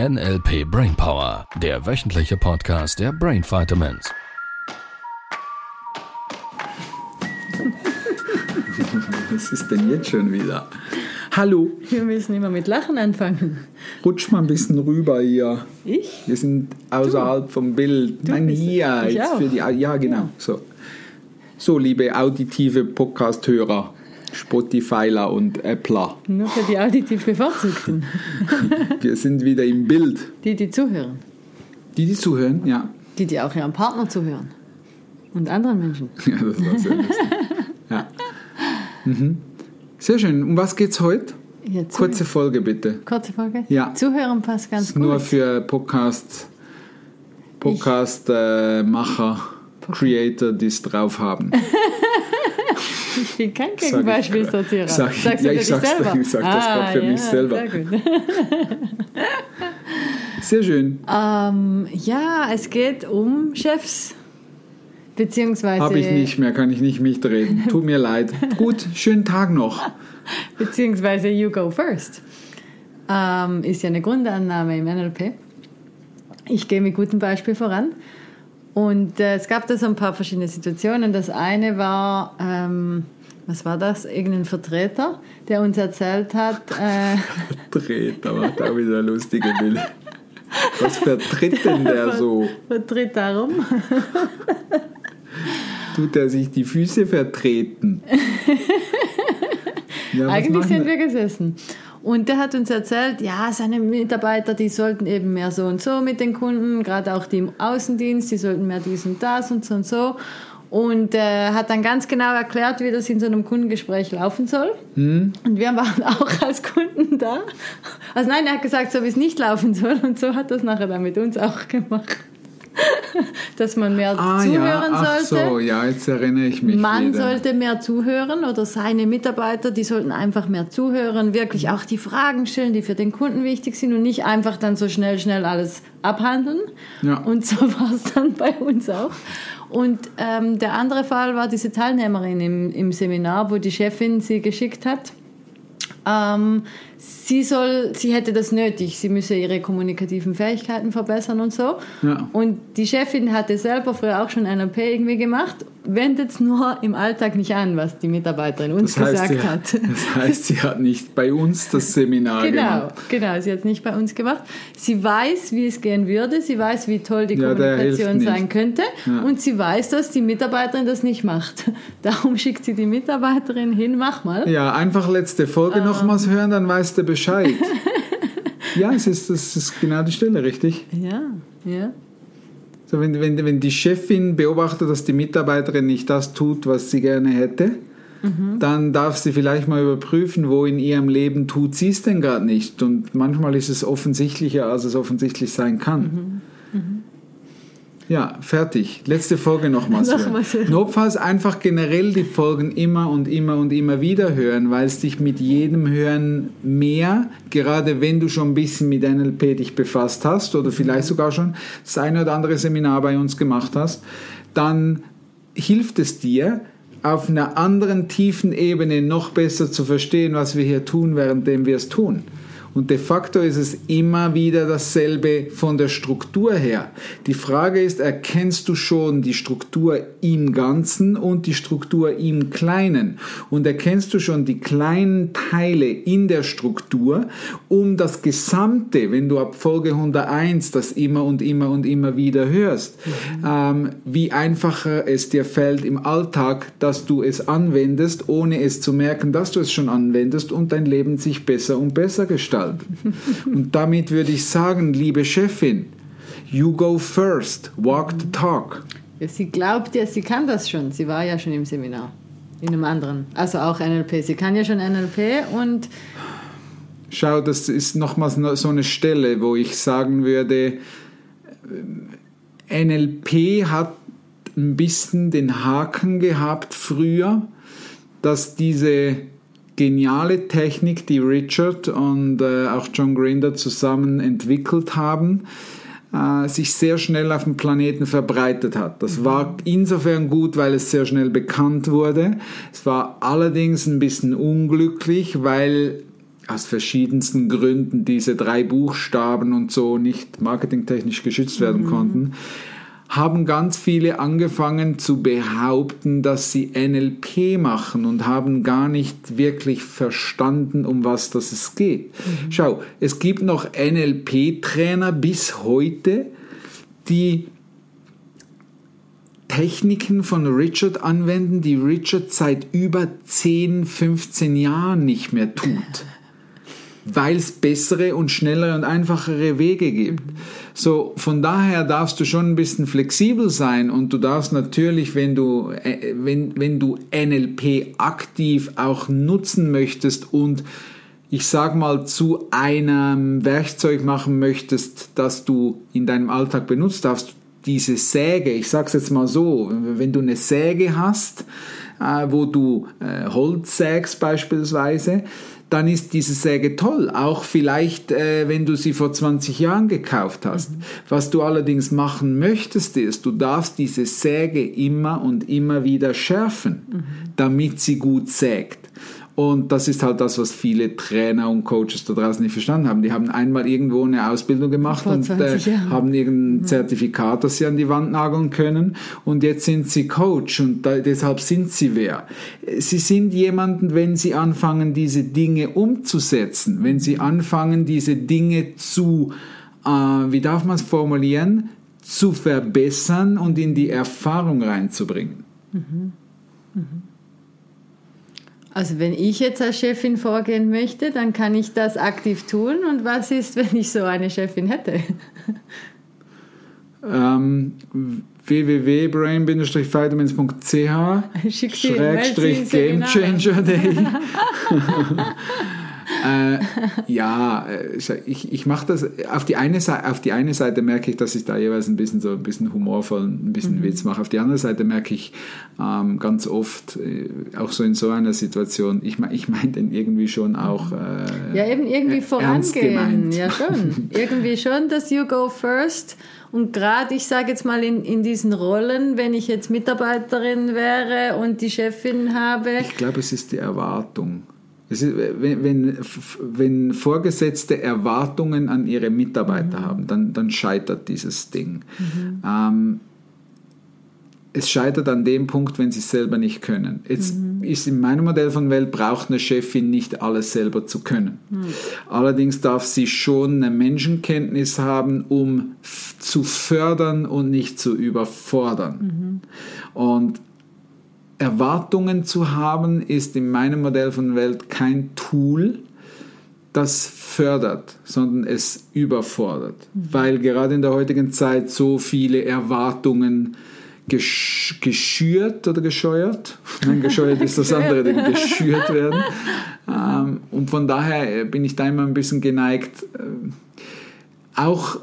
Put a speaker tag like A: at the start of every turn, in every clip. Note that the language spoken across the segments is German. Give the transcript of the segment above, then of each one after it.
A: NLP Brainpower, der wöchentliche Podcast der Brain Vitamins.
B: Was ist denn jetzt schon wieder? Hallo,
C: Wir müssen immer mit Lachen anfangen.
B: rutsch mal ein bisschen rüber hier.
C: Ich?
B: Wir sind außerhalb vom Bild. Nein,
C: bist-
B: hier.
C: ich
B: Jetzt
C: auch.
B: für die, ja, genau.
C: Ja.
B: So. so, liebe auditive Podcast-Hörer, Spotifyler und Appler.
C: Nur für die auditiv Bevorzugten.
B: Wir sind wieder im Bild.
C: Die, die zuhören.
B: Die, die zuhören, ja.
C: Die, die auch ihrem Partner zuhören. Und anderen Menschen.
B: Ja, das war sehr lustig. Ja. Mhm. Sehr schön. Um was geht's heute?
C: Ja,
B: Kurze Folge bitte.
C: kurze Folge?
B: Ja.
C: Zuhören passt ganz
B: ist
C: gut.
B: nur für Podcast, Podcast äh, Creator, die es drauf haben.
C: ich bin kein
B: Sag ich
C: Gegenbeispiel,
B: grad.
C: Sortierer.
B: Sag ich-
C: Sagst
B: ja, ich sag's
C: selber?
B: ich sag das grad für
C: ja,
B: mich selber.
C: Sehr.
B: Sehr schön.
C: ähm, ja, es geht um Chefs. Beziehungsweise,
B: Habe ich nicht mehr, kann ich nicht mitreden. Tut mir leid. Gut, schönen Tag noch.
C: beziehungsweise You Go First. Ähm, ist ja eine Grundannahme im NLP. Ich gehe mit gutem Beispiel voran. Und äh, es gab da so ein paar verschiedene Situationen. Das eine war, ähm, was war das? Irgendein Vertreter, der uns erzählt hat, äh,
B: aber hat auch wieder lustige Bilder. Was vertritt denn der so?
C: vertritt darum.
B: Tut er sich die Füße vertreten? Ja,
C: Eigentlich sind wir gesessen. Und der hat uns erzählt, ja, seine Mitarbeiter, die sollten eben mehr so und so mit den Kunden, gerade auch die im Außendienst, die sollten mehr dies und das und so und so. Und äh, hat dann ganz genau erklärt, wie das in so einem Kundengespräch laufen soll.
B: Hm?
C: Und wir waren auch als Kunden da. Also nein, er hat gesagt, so wie es nicht laufen soll. Und so hat das nachher dann mit uns auch gemacht. Dass man mehr
B: Ah
C: zuhören
B: ja, ach
C: sollte.
B: so, ja, jetzt erinnere ich mich
C: Man
B: wieder.
C: sollte mehr zuhören oder seine Mitarbeiter, die sollten einfach mehr zuhören, wirklich auch die Fragen stellen, die für den Kunden wichtig sind und nicht einfach dann so schnell, schnell alles abhandeln.
B: Ja.
C: Und so war es dann bei uns auch. Und ähm, der andere Fall war diese Teilnehmerin im, im Seminar, wo die Chefin sie geschickt hat. Ähm, sie soll, sie hätte das nötig, sie müsse ihre kommunikativen Fähigkeiten verbessern und so.
B: Ja.
C: Und die Chefin hatte selber früher auch schon NLP irgendwie gemacht, wendet es nur im Alltag nicht an, was die Mitarbeiterin uns
B: Das heißt,
C: gesagt
B: sie,
C: hat.
B: das heißt, sie hat nicht bei uns das Seminar
C: Genau,
B: gemacht.
C: genau, sie hat es nicht bei uns gemacht. Sie weiß, wie es gehen würde, sie weiß, wie toll die
B: Ja,
C: Kommunikation sein könnte
B: Ja.
C: und sie weiß, dass die Mitarbeiterin das nicht macht. Darum schickt sie die Mitarbeiterin hin, mach mal.
B: Ja, einfach letzte Folge
C: Ähm.
B: nochmals hören, dann weißt du Bescheid. ja, es ist, das ist genau die Stelle, richtig?
C: Ja, ja.
B: So, wenn, wenn, wenn die Chefin beobachtet, dass die Mitarbeiterin nicht das tut, was sie gerne hätte,
C: Mhm.
B: dann darf sie vielleicht mal überprüfen, wo in ihrem Leben tut sie es denn gerade nicht. Und manchmal ist es offensichtlicher, als es offensichtlich sein kann.
C: Mhm.
B: Ja, fertig. Letzte Folge nochmals hören.
C: Nochmals hören.
B: Notfalls einfach generell die Folgen immer und immer und immer wieder hören, weil es dich mit jedem Hören mehr, gerade wenn du schon ein bisschen mit NLP dich befasst hast oder vielleicht sogar schon das eine oder andere Seminar bei uns gemacht hast, dann hilft es dir, auf einer anderen tiefen Ebene noch besser zu verstehen, was wir hier tun, währenddem wir es tun. Und de facto ist es immer wieder dasselbe von der Struktur her. Die Frage ist, erkennst du schon die Struktur im Ganzen und die Struktur im Kleinen? Und erkennst du schon die kleinen Teile in der Struktur, um das Gesamte, wenn du ab Folge 101 das immer und immer und immer wieder hörst, ähm, wie einfacher es dir fällt im Alltag, dass du es anwendest, ohne es zu merken, dass du es schon anwendest und dein Leben sich besser und besser gestaltet. Und damit würde ich sagen, liebe Chefin, you go first, walk the talk.
C: Ja, Sie glaubt ja, sie kann das schon. Sie war ja schon im Seminar. In einem anderen. Also auch NLP. Sie kann ja schon NLP und
B: Schau, das ist nochmals so eine Stelle, wo ich sagen würde, äh, NLP hat ein bisschen den Haken gehabt früher, dass diese geniale Technik, die Richard und äh, auch John Grinder zusammen entwickelt haben, äh, sich sehr schnell auf dem Planeten verbreitet hat. Das war insofern gut, weil es sehr schnell bekannt wurde. Es war allerdings ein bisschen unglücklich, weil aus verschiedensten Gründen diese drei Buchstaben und so nicht marketingtechnisch geschützt werden konnten, haben ganz viele angefangen zu behaupten, dass sie NLP machen und haben gar nicht wirklich verstanden, um was das es geht. Schau, es gibt noch NLP-Trainer bis heute, die Techniken von Richard anwenden, die Richard seit über 10, 15 Jahren nicht mehr tut, weil es bessere und schnellere und einfachere Wege gibt. So, von daher darfst du schon ein bisschen flexibel sein und du darfst natürlich, wenn du, äh, wenn, wenn du NLP aktiv auch nutzen möchtest und ich sag mal, zu einem Werkzeug machen möchtest, das du in deinem Alltag benutzt, darfst diese Säge, ich sag's jetzt mal so, wenn du eine Säge hast, wo du äh, Holz sägst beispielsweise, dann ist diese Säge toll, auch vielleicht, äh, wenn du sie vor 20 Jahren gekauft hast. Mhm. Was du allerdings machen möchtest, ist, du darfst diese Säge immer und immer wieder schärfen, mhm. damit sie gut sägt. Und das ist halt das, was viele Trainer und Coaches da draußen nicht verstanden haben. Die haben einmal irgendwo eine Ausbildung gemacht und äh, haben irgendein. Zertifikat, das sie an die Wand nageln können. Und jetzt sind sie Coach und da, deshalb sind sie wer. Sie sind jemanden, wenn sie anfangen, diese Dinge umzusetzen, wenn sie anfangen, diese Dinge zu, äh, wie darf man es formulieren, zu verbessern und in die Erfahrung reinzubringen. Mhm.
C: Mhm. Also wenn ich jetzt als Chefin vorgehen möchte, dann kann ich das aktiv tun. Und was ist, wenn ich so eine Chefin hätte?
B: Ähm, www.brain-vitamins.ch Schrägstrich Gamechanger Day äh, ja, äh, ich, ich mache das, auf die, eine Seite, auf die eine Seite merke ich, dass ich da jeweils ein bisschen so ein bisschen humorvoll, ein bisschen mhm. Witz mache. Auf die andere Seite merke ich ähm, ganz oft, äh, auch so in so einer Situation, ich, ich meine den irgendwie schon auch.
C: Äh, ja, eben irgendwie vorangehen. Ja, schon. irgendwie schon, dass you go first. Und gerade, ich sage jetzt mal in, in diesen Rollen, wenn ich jetzt Mitarbeiterin wäre und die Chefin habe.
B: Ich glaube, es ist die Erwartung. Ist, wenn, wenn, wenn, Vorgesetzte Erwartungen an ihre Mitarbeiter mhm. haben, dann, dann, scheitert dieses Ding. Mhm. Ähm, es scheitert an dem Punkt, wenn sie es selber nicht können. Jetzt mhm. ist in meinem Modell von Welt braucht eine Chefin nicht alles selber zu können. Mhm. Allerdings darf sie schon eine Menschenkenntnis haben, um zu fördern und nicht zu überfordern. Mhm. Und Erwartungen zu haben, ist in meinem Modell von Welt kein Tool, das fördert, sondern es überfordert. Mhm. Weil gerade in der heutigen Zeit so viele Erwartungen gesch geschürt oder gescheuert, nein, gescheuert ist das andere, die geschürt werden. Ähm, und von daher bin ich da immer ein bisschen geneigt, äh, auch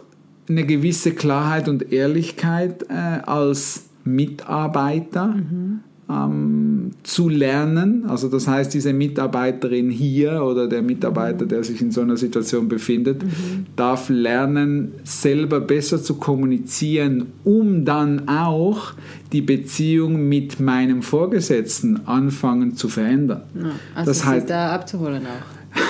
B: eine gewisse Klarheit und Ehrlichkeit äh, als Mitarbeiter mhm ähm, zu lernen. Also das heißt, diese Mitarbeiterin hier oder der Mitarbeiter, der sich in so einer Situation befindet, mhm. darf lernen, selber besser zu kommunizieren, um dann auch die Beziehung mit meinem Vorgesetzten anfangen zu verändern.
C: Ja, also das heißt, da abzuholen auch.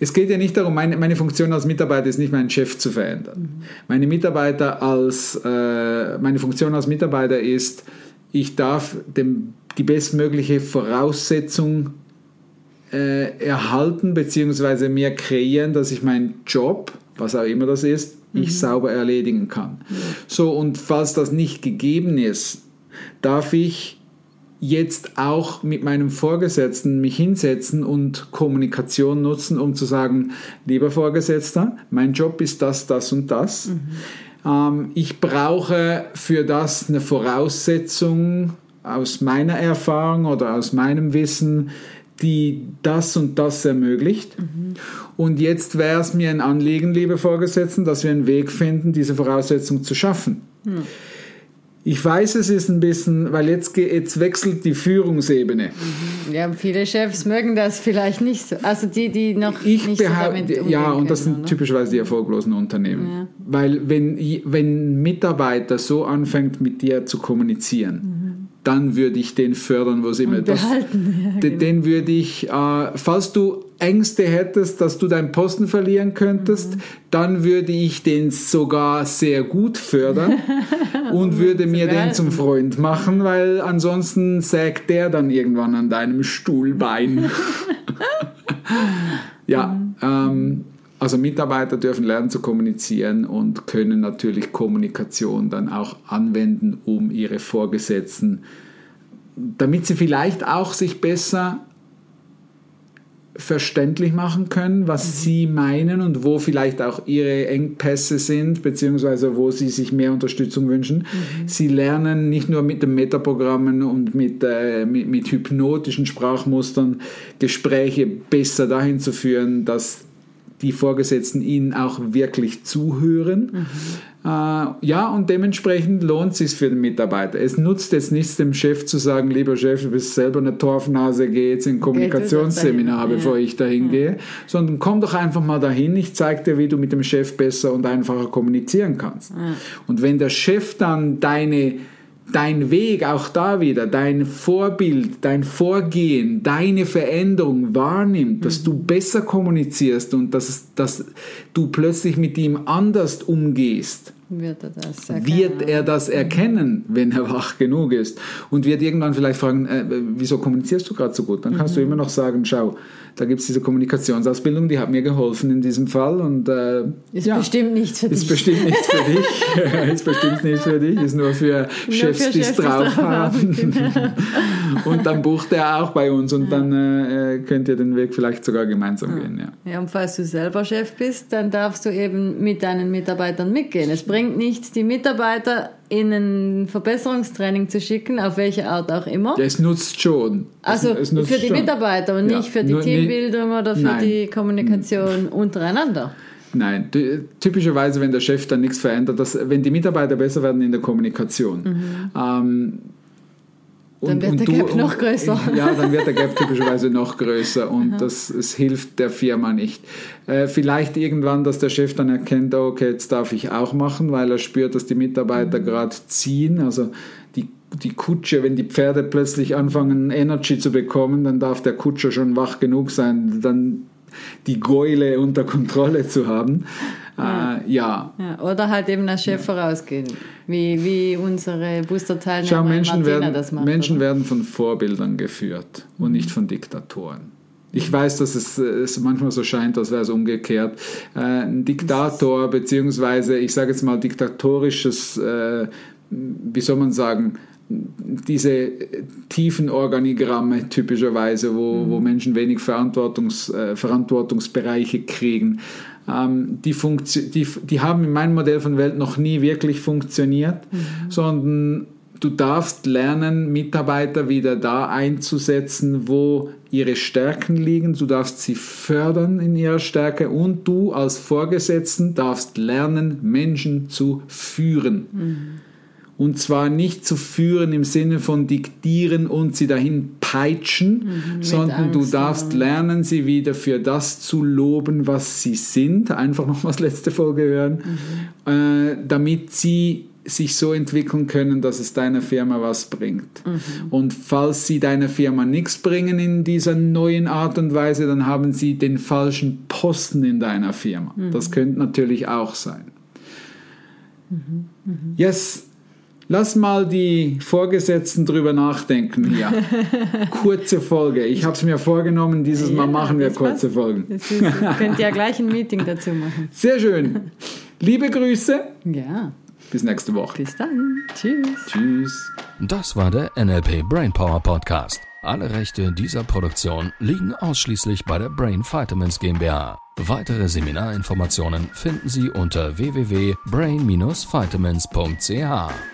B: Es geht ja nicht darum, meine, meine Funktion als Mitarbeiter ist nicht, meinen Chef zu verändern. Mhm. Meine Mitarbeiter als, äh, meine Funktion als Mitarbeiter ist, ich darf dem, die bestmögliche Voraussetzung äh, erhalten bzw. mir kreieren, dass ich meinen Job, was auch immer das ist, mhm. ich sauber erledigen kann. Mhm. So, und falls das nicht gegeben ist, darf ich jetzt auch mit meinem Vorgesetzten mich hinsetzen und Kommunikation nutzen, um zu sagen, lieber Vorgesetzter, mein Job ist das, das und das. Mhm. Ähm, ich brauche für das eine Voraussetzung aus meiner Erfahrung oder aus meinem Wissen, die das und das ermöglicht. Mhm. Und jetzt wäre es mir ein Anliegen, liebe Vorgesetzten, dass wir einen Weg finden, diese Voraussetzung zu schaffen. Mhm. Ich weiß, es ist ein bisschen, weil jetzt, jetzt wechselt die Führungsebene.
C: Mhm. Ja, viele Chefs mögen das vielleicht nicht so. Also die, die noch
B: ich
C: nicht
B: so damit Ja, und das sind oder? typischerweise die erfolglosen Unternehmen. Ja. Weil wenn, wenn ein Mitarbeiter so anfängt, mit dir zu kommunizieren, mhm. dann würde ich den fördern, wo sie immer
C: das. Ja,
B: den, genau. den würde ich, äh, falls du Ängste hättest, dass du deinen Posten verlieren könntest, dann würde ich den sogar sehr gut fördern und würde mir den zum Freund machen, weil ansonsten sägt der dann irgendwann an deinem Stuhlbein. ja, ähm, also Mitarbeiter dürfen lernen zu kommunizieren und können natürlich Kommunikation dann auch anwenden, um ihre Vorgesetzten, damit sie vielleicht auch sich besser verständlich machen können, was mhm. sie meinen und wo vielleicht auch ihre Engpässe sind, beziehungsweise wo sie sich mehr Unterstützung wünschen. Mhm. Sie lernen nicht nur mit den Metaprogrammen und mit, äh, mit, mit hypnotischen Sprachmustern Gespräche besser dahin zu führen, dass die Vorgesetzten ihnen auch wirklich zuhören. Mhm. Äh, ja, und dementsprechend lohnt es sich für den Mitarbeiter. Es nutzt jetzt nichts, dem Chef zu sagen, lieber Chef, du bist selber eine Torfnase, geh jetzt in ein Kommunikationsseminar, bevor ich dahin ja. gehe, sondern komm doch einfach mal dahin, ich zeige dir, wie du mit dem Chef besser und einfacher kommunizieren kannst. Ja. Und wenn der Chef dann deine dein Weg auch da wieder, dein Vorbild, dein Vorgehen, deine Veränderung wahrnimmt, dass du besser kommunizierst und dass, dass du plötzlich mit ihm anders umgehst, wird er das erkennen, wird er das erkennen wenn er wach genug ist und wird irgendwann vielleicht fragen, äh, wieso kommunizierst du gerade so gut? Dann kannst mhm. du immer noch sagen, schau, da gibt es diese Kommunikationsausbildung, die hat mir geholfen in diesem Fall. Und, äh,
C: ist ja, bestimmt nichts für
B: dich. Ist bestimmt nichts für dich. ist bestimmt nichts für dich. Ist nur für nur Chefs, die es drauf haben. Genau. und dann bucht er auch bei uns und ja. dann äh, könnt ihr den Weg vielleicht sogar gemeinsam ja. gehen. Ja.
C: ja, und falls du selber Chef bist, dann darfst du eben mit deinen Mitarbeitern mitgehen. Es bringt nichts, die Mitarbeiter in ein Verbesserungstraining zu schicken, auf welche Art auch immer.
B: Ja, es nutzt schon.
C: Also
B: es,
C: nutzt für die schon. Mitarbeiter und ja. nicht für die Nur, Teambildung oder für nein. die Kommunikation untereinander.
B: Nein, typischerweise, wenn der Chef dann nichts verändert, dass, wenn die Mitarbeiter besser werden in der Kommunikation, mhm. ähm,
C: dann wird der Gap noch größer.
B: Ja, dann wird der Gap typischerweise noch größer und das es hilft der Firma nicht. Äh, vielleicht irgendwann, dass der Chef dann erkennt, oh, okay, jetzt darf ich auch machen, weil er spürt, dass die Mitarbeiter mhm. gerade ziehen. Also die, die Kutsche, wenn die Pferde plötzlich anfangen, Energy zu bekommen, dann darf der Kutscher schon wach genug sein, dann die Gäule unter Kontrolle zu haben. Ja. Äh, ja.
C: ja. Oder halt eben als Chef ja. vorausgehen, wie, wie unsere Booster-Teilnehmer
B: Schau, Menschen, werden, das macht, Menschen werden von Vorbildern geführt und nicht von Diktatoren. Ich weiß, dass es, es manchmal so scheint, als wäre es umgekehrt. Äh, ein Diktator, beziehungsweise, ich sage jetzt mal, diktatorisches, äh, wie soll man sagen, diese tiefen Organigramme typischerweise, wo, mhm. wo Menschen wenig Verantwortungs, äh, Verantwortungsbereiche kriegen, die, die, die haben in meinem Modell von Welt noch nie wirklich funktioniert, mhm. sondern du darfst lernen, Mitarbeiter wieder da einzusetzen, wo ihre Stärken liegen. Du darfst sie fördern in ihrer Stärke und du als Vorgesetzten darfst lernen, Menschen zu führen. Mhm. Und zwar nicht zu führen im Sinne von diktieren und sie dahin peitschen, mhm, sondern du darfst lernen, sie wieder für das zu loben, was sie sind. Einfach noch was letzte Folge hören, mhm. äh, damit sie sich so entwickeln können, dass es deiner Firma was bringt. Mhm. Und falls sie deiner Firma nichts bringen in dieser neuen Art und Weise, dann haben sie den falschen Posten in deiner Firma. Mhm. Das könnte natürlich auch sein. Mhm. mhm. Yes, Lass mal die Vorgesetzten drüber nachdenken hier. Kurze Folge. Ich habe es mir vorgenommen, dieses ja, Mal machen wir kurze passt. Folgen.
C: Ist, ihr könnt ja gleich ein Meeting dazu machen.
B: Sehr schön. Liebe Grüße.
C: Ja.
B: Bis nächste Woche.
C: Bis dann. Tschüss.
B: Tschüss.
A: Das war der NLP Brainpower Podcast. Alle Rechte dieser Produktion liegen ausschließlich bei der Brain Vitamins GmbH. Weitere Seminarinformationen finden Sie unter www.brain-vitamins.ch.